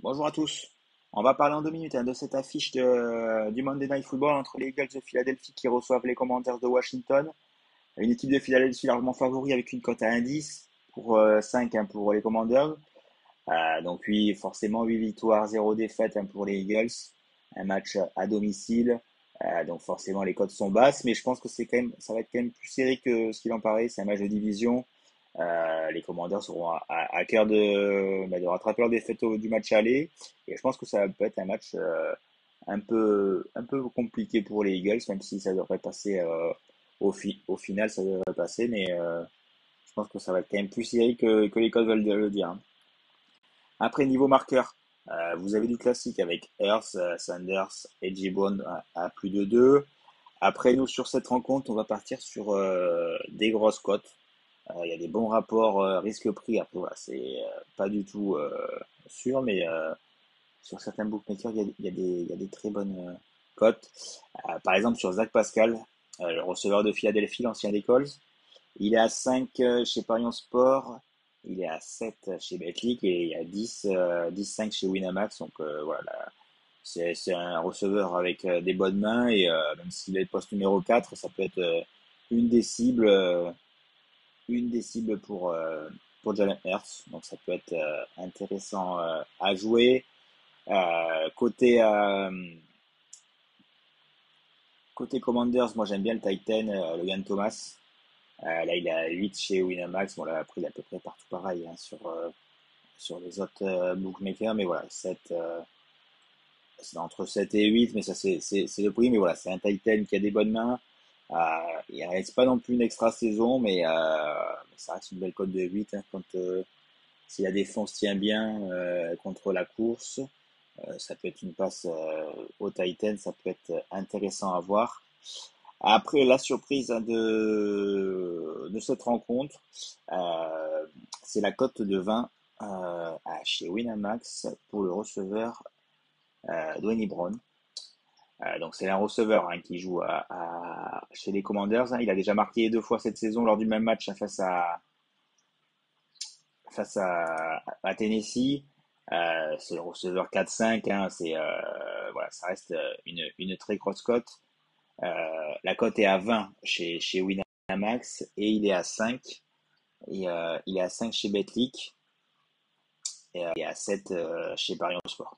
Bonjour à tous. On va parler en deux minutes hein, de cette affiche du Monday Night Football entre les Eagles de Philadelphie qui reçoivent les Commanders de Washington. Une équipe de Philadelphie largement favori avec une cote à 1,10 pour euh, 5 hein, pour les Commanders. Euh, donc oui, forcément 8 victoires, 0 défaites hein, pour les Eagles. Un match à domicile. Euh, donc forcément les cotes sont basses, mais je pense que quand même, ça va être quand même plus serré que ce qu'il en paraît. C'est un match de division. Euh, les commandeurs seront à, cœur de, bah, de rattraper leur défaite du match aller. Et je pense que ça peut être un match un, peu, un peu compliqué pour les Eagles, même si ça devrait passer au, final, ça devrait passer. Mais je pense que ça va être quand même plus serré que, que les codes veulent le dire. Après, niveau marqueur, vous avez du classique avec Earth, Sanders et Gibbon à, à, plus de 2. Après, nous, sur cette rencontre, on va partir sur des grosses cotes. Euh, il y a des bons rapports euh, risque-prix. Après, voilà, c'est euh, pas du tout sûr, mais sur certains bookmakers, il y a, il y a, des, très bonnes cotes. par exemple, sur Zach Pascal, le receveur de Philadelphie, l'ancien des Colts, il est à 5 chez Parion Sport, il est à 7 chez Betclic et il y a 10, 10 chez Winamax. Donc voilà, c'est un receveur avec des bonnes mains et même s'il est poste numéro 4, ça peut être une des cibles une des cibles pour, euh, pour Jalen Hurts. Donc ça peut être euh, intéressant euh, à jouer. côté, côté Commanders, moi j'aime bien le Titan, Logan Thomas. Là, il a 8 chez Winamax. Bon, là, après, il est à peu près partout pareil hein, sur, sur les autres bookmakers. Mais voilà, 7, c'est entre 7 et 8, mais ça, c'est le prix. Mais voilà, c'est un Titan qui a des bonnes mains. Euh, il reste pas non plus une extra saison, mais, euh, ça reste une belle cote de 8 hein, quand euh, si la défense tient bien euh, contre la course. ça peut être une passe au Titan, ça peut être intéressant à voir. Après la surprise hein, de, cette rencontre, c'est la cote de 20 chez Winamax pour le receveur Dwayne Brown. Euh, donc c'est un receveur hein, qui joue chez les Commanders. Hein. Il a déjà marqué deux fois cette saison lors du même match face à Tennessee. Euh, c'est le receveur 4-5. c'est euh, voilà, ça reste une, une très grosse cote. La cote est à 20 chez chez Winamax et il est à 5. Et il est à 5 chez Betlic et il est à 7 chez Parion Sport.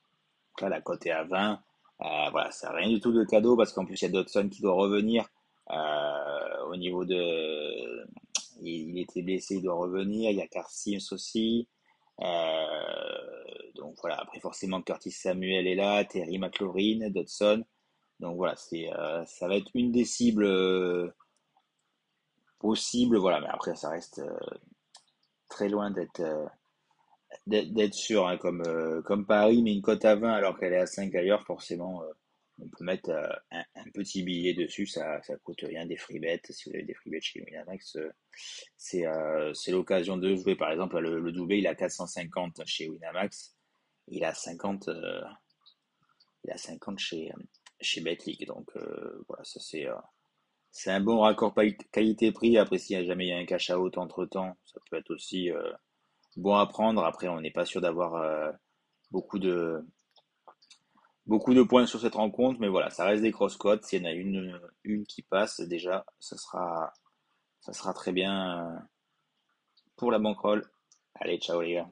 Donc là, la cote est à 20. Euh, voilà, ça rien du tout de cadeau parce qu'en plus il y a Dodson qui doit revenir euh, au niveau de, il, était blessé, il doit revenir. Il y a Carl aussi. Euh, donc voilà, après forcément Curtis Samuel est là, Terry McLaurin, Dodson. Donc voilà, c'est ça va être une des cibles possibles, voilà, mais après ça reste très loin d'être sûr, hein, comme, euh, Paris, mais une cote à 20 alors qu'elle est à 5 ailleurs, forcément, euh, on peut mettre euh, un, petit billet dessus, ça ça coûte rien des free Si vous avez des free chez Winamax, c'est c'est l'occasion de jouer. Par exemple, le, le doublé, il a 450 chez Winamax, il a 50, il a 50 chez, chez Betclic. Donc voilà, ça c'est c'est un bon raccord qualité-prix. Après, s'il jamais il y a un cash out entre temps, ça peut être aussi bon à prendre. Après, on n'est pas sûr d'avoir euh, beaucoup de beaucoup de points sur cette rencontre, mais voilà, ça reste des cross-codes. S'il y en a une, une qui passe, déjà, ça sera, ça sera très bien euh, pour la bankroll. Allez, ciao les gars.